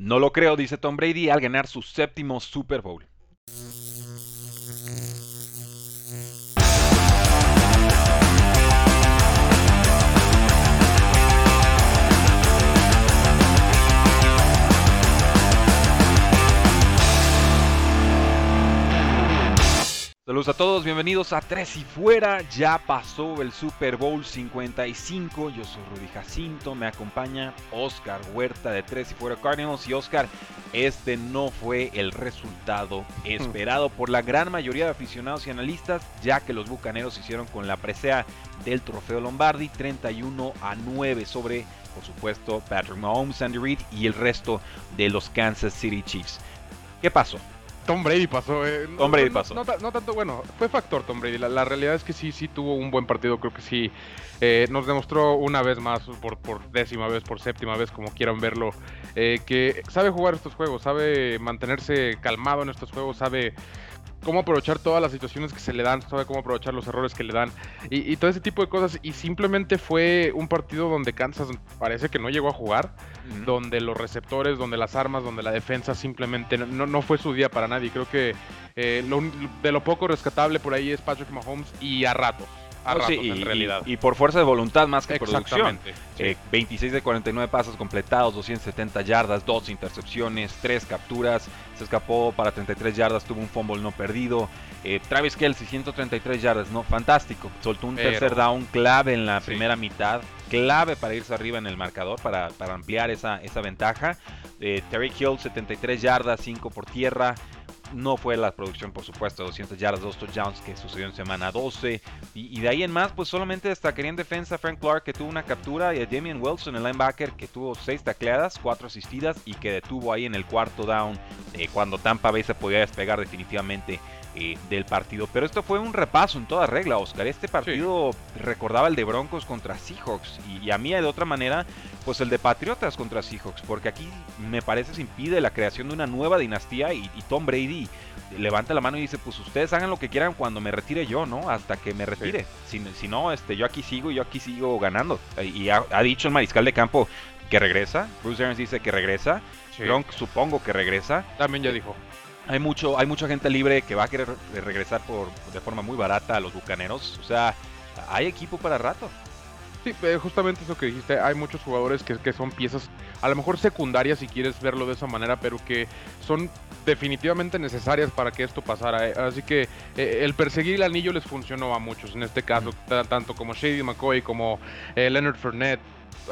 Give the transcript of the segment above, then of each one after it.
no lo creo, dice Tom Brady al ganar su séptimo Super Bowl. Saludos a todos, bienvenidos a Tres y Fuera. Ya pasó el Super Bowl 55. Yo soy Rudy Jacinto, me acompaña Oscar Huerta de Tres y Fuera Cardinals. Y Oscar, este no fue el resultado esperado por la gran mayoría de aficionados y analistas, ya que los bucaneros hicieron con la presea del trofeo Lombardi 31 a 9 sobre, por supuesto, Patrick Mahomes, Andy Reid y el resto de los Kansas City Chiefs. ¿Qué pasó? Tom Brady pasó. Eh. No, Tom Brady pasó. No, tanto, bueno, fue factor Tom Brady. La, realidad es que sí, sí tuvo un buen partido. Creo que sí eh, nos demostró una vez más, por, por, décima vez, por séptima vez, como quieran verlo, eh, que sabe jugar estos juegos, sabe mantenerse calmado en estos juegos, sabe cómo aprovechar todas las situaciones que se le dan, sabe cómo aprovechar los errores que le dan y, todo ese tipo de cosas. Y simplemente fue un partido donde Kansas parece que no llegó a jugar, donde los receptores, donde las armas, donde la defensa simplemente no, no fue su día para nadie. Creo que eh, de lo poco rescatable por ahí es Patrick Mahomes y a rato y, en realidad. Y, por fuerza de voluntad más que producción. 26 eh, de 49 pasos completados, 270 yardas, 2 intercepciones, 3 capturas, se escapó para 33 yardas, tuvo un fumble no perdido. Eh, Travis Kelsey, 133 yardas, no, fantástico. Soltó un tercer down clave en la primera mitad, clave para irse arriba en el marcador, para, para ampliar esa, esa ventaja. Eh, Terry Hill, 73 yardas, 5 por tierra. No fue la producción, por supuesto, 200 yardas, 2 touchdowns que sucedió en semana 12. Y, de ahí en más, pues solamente destacaría en defensa Frank Clark que tuvo una captura y a Damian Wilson, el linebacker, que tuvo 6 tacleadas, 4 asistidas y que detuvo ahí en el cuarto down eh, cuando Tampa Bay se podía despegar definitivamente eh, del partido. Pero esto fue un repaso en toda regla, Oscar. Este partido recordaba el de Broncos contra Seahawks y, a mí de otra manera, pues el de Patriotas contra Seahawks, porque aquí me parece se impide la creación de una nueva dinastía y, Tom Brady levanta la mano y dice, pues ustedes hagan lo que quieran cuando me retire yo, ¿no? Hasta que me retire. Si, no, este, yo aquí sigo y yo aquí sigo ganando. Y ha, dicho el mariscal de campo que regresa. Bruce Arians dice que regresa. Gronk supongo que regresa. También ya dijo hay mucho, hay mucha gente libre que va a querer regresar por, de forma muy barata a los bucaneros. O sea, hay equipo para rato. Sí, eh, justamente eso que dijiste, hay muchos jugadores que, que, son piezas, a lo mejor secundarias si quieres verlo de esa manera, pero que son definitivamente necesarias para que esto pasara. Eh. Así que eh, el perseguir el anillo les funcionó a muchos, en este caso, tanto como Shady McCoy como Leonard Fournette,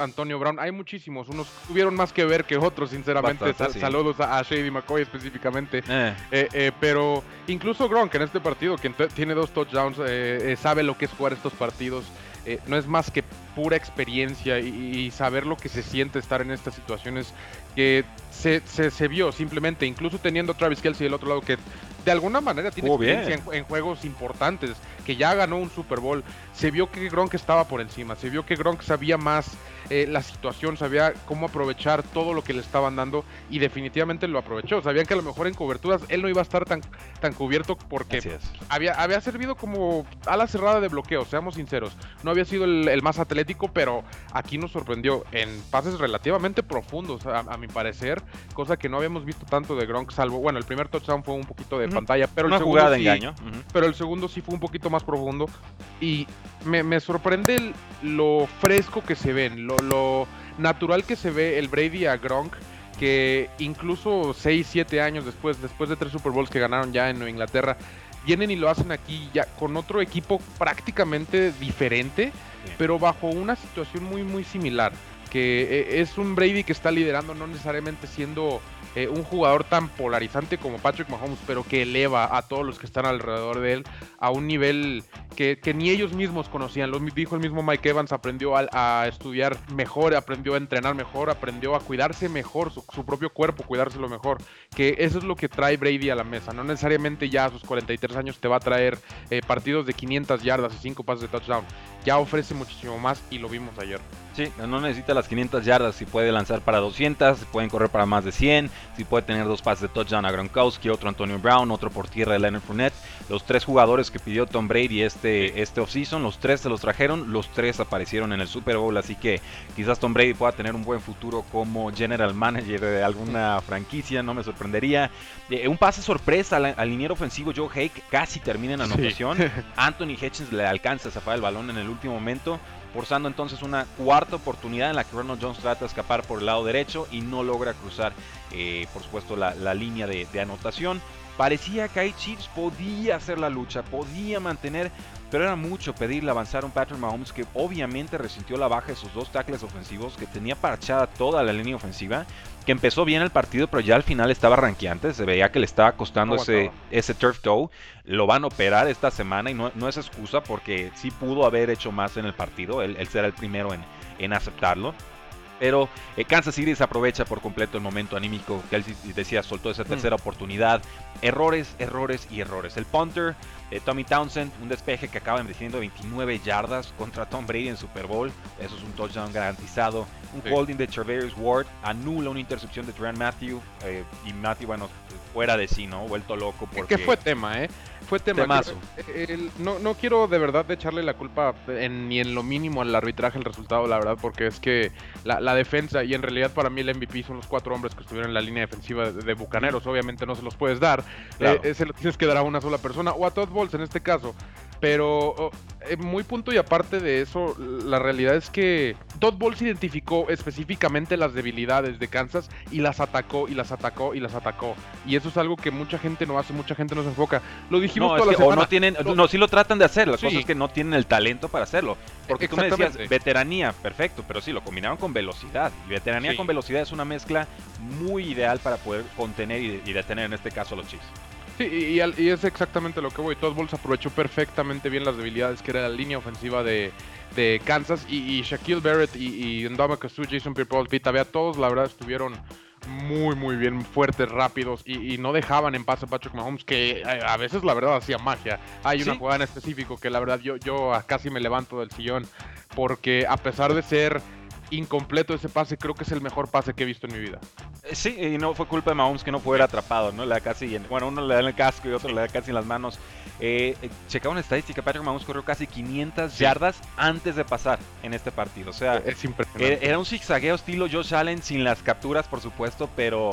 Antonio Brown. Hay muchísimos, unos tuvieron más que ver que otros, sinceramente. Saludos a, Shady McCoy específicamente. Eh. Eh, eh, pero incluso Gronk en este partido, que tiene dos touchdowns, sabe lo que es jugar estos partidos. No es más que pura experiencia y, saber lo que se siente estar en estas situaciones que se, se, vio simplemente, incluso teniendo Travis Kelsey del otro lado que de alguna manera tiene experiencia en, juegos importantes, que ya ganó un Super Bowl, se vio que Gronk estaba por encima, se vio que Gronk sabía más eh, la situación, sabía cómo aprovechar todo lo que le estaban dando y definitivamente lo aprovechó. Sabían que a lo mejor en coberturas él no iba a estar tan, tan cubierto porque había, había servido como ala cerrada de bloqueo, seamos sinceros. No había sido el, más atlético, pero aquí nos sorprendió en pases relativamente profundos, a, mi parecer, cosa que no habíamos visto tanto de Gronk, salvo, bueno, el primer touchdown fue un poquito de pantalla, pero el segundo de engaño. Pero el segundo sí fue un poquito más profundo y me, me sorprende lo fresco que se ven, lo, lo natural que se ve el Brady a Gronk, que incluso 6, 7 años después, después de tres Super Bowls que ganaron ya en Nueva Inglaterra, vienen y lo hacen aquí ya con otro equipo prácticamente diferente, pero bajo una situación muy, muy similar. Que eh, es un Brady que está liderando, no necesariamente siendo eh, un jugador tan polarizante como Patrick Mahomes, pero que eleva a todos los que están alrededor de él a un nivel que, ni ellos mismos conocían. Lo dijo el mismo Mike Evans, aprendió a, estudiar mejor, aprendió a entrenar mejor, aprendió a cuidarse mejor, su, propio cuerpo, cuidárselo mejor. Que eso es lo que trae Brady a la mesa. No necesariamente ya a sus 43 años te va a traer eh, partidos de 500 yardas y 5 pases de touchdown. Ya ofrece muchísimo más y lo vimos ayer. Sí, no necesita las 500 yardas, si puede lanzar para 200, si pueden correr para más de 100, si puede tener dos pases de touchdown a Gronkowski, otro Antonio Brown, otro por tierra de Leonard Fournette. Los tres jugadores que pidió Tom Brady este, este offseason, los tres se los trajeron, los tres aparecieron en el Super Bowl, así que quizás Tom Brady pueda tener un buen futuro como general manager de alguna franquicia, no me sorprendería. Eh, un pase sorpresa al, liniero ofensivo Joe Hake, casi termina en anotación. Anthony Hitchens le alcanza a zafar el balón en el último momento forzando entonces una cuarta oportunidad en la que Ronald Jones trata de escapar por el lado derecho y no logra cruzar, eh, por supuesto, la, línea de, anotación. Parecía que ahí Chiefs podía hacer la lucha, podía mantener, pero era mucho pedirle avanzar a un Patrick Mahomes que obviamente resintió la baja de sus dos tackles ofensivos, que tenía parchada toda la línea ofensiva, que empezó bien el partido, pero ya al final estaba ranqueante, se veía que le estaba costando ese, ese turf toe. Lo van a operar esta semana y no, no, es excusa porque sí pudo haber hecho más en el partido, él, él será el primero en, en aceptarlo. Pero eh, Kansas City se aprovecha por completo el momento anímico que él decía, soltó esa tercera oportunidad. Errores, errores y errores. El punter, eh, Tommy Townsend, un despeje que acaba defendiendo 29 yardas contra Tom Brady en Super Bowl. Eso es un touchdown garantizado. Un holding de Travis Ward anula una intercepción de Trent Matthew. Eh, y Matthew, bueno, fuera de sí, ¿no? Vuelto loco porque... ¿Qué fue tema, eh? fue tema. no, no quiero de verdad echarle la culpa ni en lo mínimo al arbitraje, el resultado, la verdad, porque es que la, defensa, y en realidad para mí el MVP son los cuatro hombres que estuvieron en la línea defensiva de, Bucaneros. Obviamente no se los puedes dar, eh, eh, se lo tienes que dar a una sola persona, o a Todd Bowles en este caso. Pero eh, muy punto y aparte de eso, la realidad es que Todd Bowles identificó específicamente las debilidades de Kansas y las atacó y las atacó y las atacó. Y eso es algo que mucha gente no hace, mucha gente no se enfoca. Lo dijimos no, toda la O no tienen, no, sí lo tratan de hacer, la cosa es que no tienen el talento para hacerlo. Porque tú me decías, veteranía, perfecto, pero sí, lo combinaron con velocidad. Y veteranía con velocidad es una mezcla muy ideal para poder contener y, y detener en este caso a los Chiefs. Sí, y, es exactamente lo que voy. Todd Bowles aprovechó perfectamente bien las debilidades que era la línea ofensiva de, Kansas. Y, Shaquille Barrett y, y Ndama Jason Pierre-Paul, Pita, vea, todos la verdad estuvieron muy, muy bien, fuertes, rápidos y, no dejaban en paz a Patrick Mahomes, que a, veces la verdad hacía magia. Hay una jugada en específico que la verdad yo, yo casi me levanto del sillón, porque a pesar de ser incompleto ese pase, creo que es el mejor pase que he visto en mi vida. Eh, sí, y no fue culpa de Mahomes que no fuera atrapado, ¿no? Le da casi, bueno, uno le da en el casco y otro le da casi en las manos. Eh, eh, checaba una estadística, Patrick Mahomes corrió casi 500 yardas antes de pasar en este partido. O sea, es impresionante. Era un zigzagueo estilo Josh Allen sin las capturas, por supuesto, pero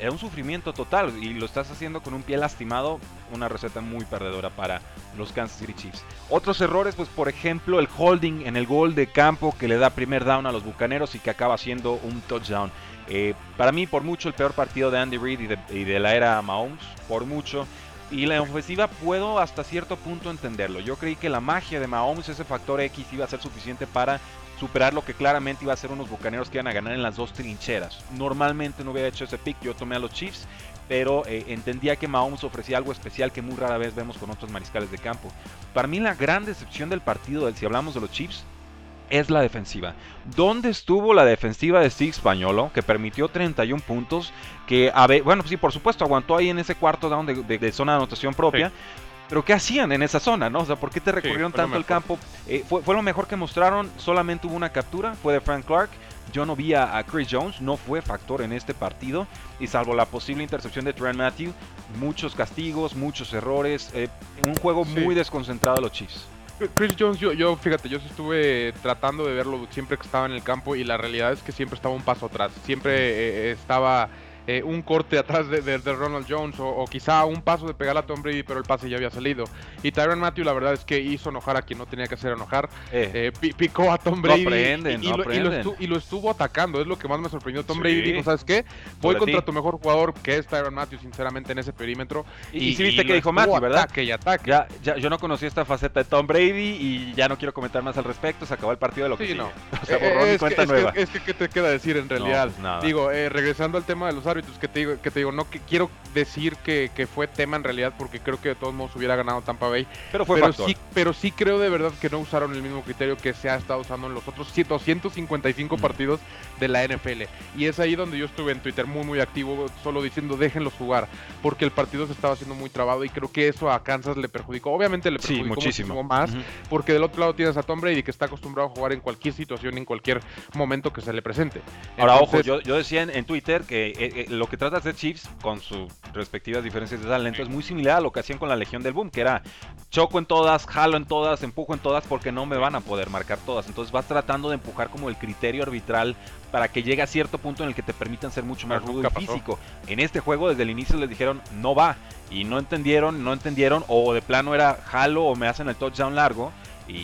era un sufrimiento total y lo estás haciendo con un pie lastimado, una receta muy perdedora para los Kansas City Chiefs. Otros errores, pues por ejemplo, el holding en el gol de campo que le da primer down a los Bucaneros y que acaba siendo un touchdown. Eh, para mí, por mucho, el peor partido de Andy Reid y de, la era Mahomes, por mucho. Y la ofensiva puedo hasta cierto punto entenderlo. Yo creí que la magia de Mahomes, ese factor X, iba a ser suficiente para superar lo que claramente iba a ser unos bucaneros que iban a ganar en las dos trincheras. Normalmente no hubiera hecho ese pick, yo tomé a los Chiefs, pero eh, entendía que Mahomes ofrecía algo especial que muy rara vez vemos con otros mariscales de campo. Para mí la gran decepción del partido, si hablamos de los Chiefs, es la defensiva. ¿Dónde estuvo la defensiva de Steve Españolo que permitió 31 puntos? Que, a ver, bueno, sí, por supuesto, aguantó ahí en ese cuarto down de, zona de anotación propia. Pero ¿qué hacían en esa zona, no? O sea, ¿por qué te recorrieron tanto el campo? Eh, fue, fue, lo mejor que mostraron, solamente hubo una captura, fue de Frank Clark. Yo no vi a, Chris Jones, no fue factor en este partido. Y salvo la posible intercepción de Trent Matthew, muchos castigos, muchos errores. Eh, un juego muy desconcentrado de los Chiefs. Chris Jones, yo, yo fíjate, yo estuve tratando de verlo siempre que estaba en el campo y la realidad es que siempre estaba un paso atrás. Siempre eh, estaba eh, un corte atrás de, Ronald Jones o, quizá un paso de pegar a Tom Brady, pero el pase ya había salido. Y Tyron Matthew la verdad es que hizo enojar a quien no tenía que hacer enojar. Eh. Eh, picó a Tom Brady y, lo, estuvo, atacando. Es lo que más me sorprendió. Tom Brady dijo, ¿sabes qué? Voy contra tu mejor jugador, que es Tyron Matthew, sinceramente, en ese perímetro. Y, si viste que dijo Matthew, ¿verdad? Que ya, ataque. Ya, ya, yo no conocí esta faceta de Tom Brady y ya no quiero comentar más al respecto. Se acabó el partido de lo que sí, no. O sea, borrón es cuenta que, nueva. Es que, ¿qué te queda decir en realidad? Pues Digo, regresando al tema de los árbitros que te digo, que te digo no que quiero decir que, fue tema en realidad porque creo que de todos modos hubiera ganado Tampa Bay. Pero fue pero sí, pero sí creo de verdad que no usaron el mismo criterio que se ha estado usando en los otros 255 partidos de la NFL. Y es ahí donde yo estuve en Twitter muy muy activo, solo diciendo déjenlos jugar, porque el partido se estaba haciendo muy trabado y creo que eso a Kansas le perjudicó. Obviamente le perjudicó muchísimo, más, porque del otro lado tienes a Tom Brady que está acostumbrado a jugar en cualquier situación, en cualquier momento que se le presente. Ahora, ojo, yo, decía en, Twitter que eh, eh, lo que trata de hacer Chiefs con sus respectivas diferencias de talento es muy similar a lo que hacían con la Legión del Boom, que era choco en todas, jalo en todas, empujo en todas, porque no me van a poder marcar todas. Entonces vas tratando de empujar como el criterio arbitral para que llegue a cierto punto en el que te permitan ser mucho más rudo y físico. En este juego desde el inicio les dijeron no va y no entendieron, no entendieron o de plano era jalo o me hacen el touchdown largo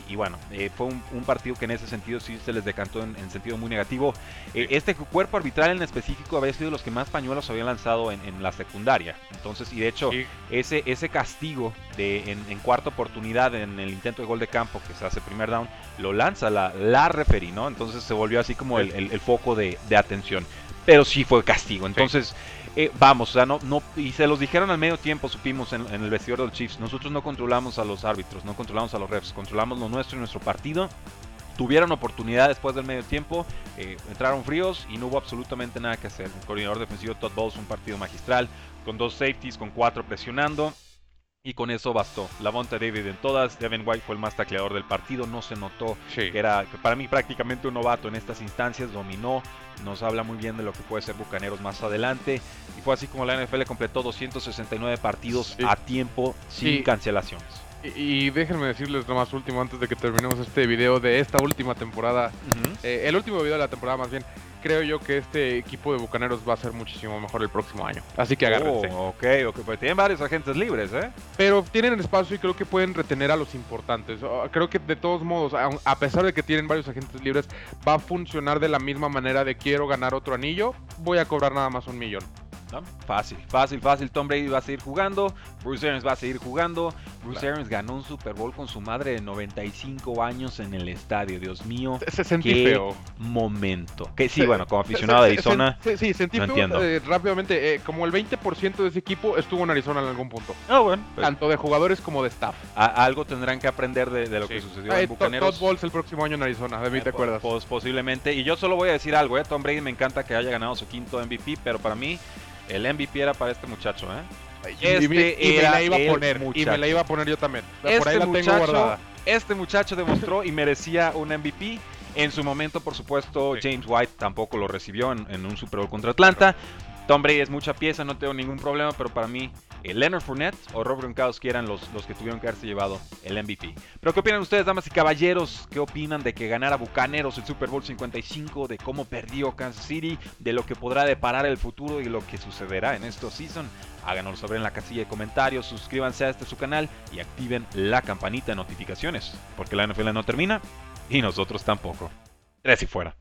y, bueno, eh, fue un, partido que en ese sentido sí se les decantó en, sentido muy negativo. Eh, este cuerpo arbitral en específico había sido los que más pañuelos habían lanzado en, la secundaria. Entonces, y de hecho, ese, ese castigo de en, cuarta oportunidad en el intento de gol de campo que se hace primer down, lo lanza la, la referee, ¿no? Entonces se volvió así como el, foco de, de, atención. Pero sí fue castigo. Entonces. Eh, vamos, o sea, no, no, y se los dijeron al medio tiempo, supimos en, el vestidor del Chiefs, nosotros no controlamos a los árbitros, no controlamos a los refs, controlamos lo nuestro y nuestro partido. Tuvieron oportunidad después del medio tiempo, eh, entraron fríos y no hubo absolutamente nada que hacer. El coordinador defensivo Todd Bowles, un partido magistral, con dos safeties, con cuatro presionando. Y con eso bastó. La monta David en todas. Devin White fue el más tacleador del partido. No se notó que era para mí prácticamente un novato en estas instancias. Dominó. Nos habla muy bien de lo que puede ser Bucaneros más adelante. Y fue así como la NFL completó 269 partidos a tiempo sin cancelaciones. Y, déjenme decirles lo más último antes de que terminemos este video de esta última temporada. Eh, el último video de la temporada más bien creo yo que este equipo de Bucaneros va a ser muchísimo mejor el próximo año. Así que agárrense. Oh, ok, ok, pues tienen varios agentes libres, ¿eh? Pero tienen espacio y creo que pueden retener a los importantes. Ah, creo que de todos modos, a pesar de que tienen varios agentes libres, va a funcionar de la misma manera de quiero ganar otro anillo, voy a cobrar nada más un millón. Fácil, fácil, fácil. Tom Brady va a seguir jugando. Bruce Arians va a seguir jugando. Bruce Arians ganó un Super Bowl con su madre de 95 años en el estadio. Dios mío. Se sentí qué feo. momento. Que sí, bueno, como aficionado de Arizona. Sí, sentí feo, eh, rápidamente. Eh, como el 20% de ese equipo estuvo en Arizona en algún punto. Ah, bueno. Pues Tanto de jugadores como de staff. algo tendrán que aprender de, lo que sucedió en Bucaneros. Todd Bowles el próximo año en Arizona, de mí te eh, acuerdas. Pues posiblemente. Y yo solo voy a decir algo, ¿eh? Tom Brady me encanta que haya ganado su quinto MVP, pero para mí el MVP era para este muchacho, ¿eh? Este y, me, la iba a poner. Y me la iba a poner yo también. Este Por ahí la tengo muchacho, guardada. Este muchacho demostró y merecía un MVP. En su momento, por supuesto, James White tampoco lo recibió en, un Super Bowl contra Atlanta. Tom Brady es mucha pieza, no tengo ningún problema, pero para mí eh, Leonard Fournette o Rob Gronkowski eran los, los que tuvieron que haberse llevado el MVP. Pero ¿qué opinan ustedes, damas y caballeros? ¿Qué opinan de que ganara Bucaneros el Super Bowl 55? De cómo perdió Kansas City, de lo que podrá deparar el futuro y lo que sucederá en esta season. Háganoslo saber en la casilla de comentarios, suscríbanse a este su canal y activen la campanita de notificaciones, porque la NFL no termina y nosotros tampoco. Tres y fuera.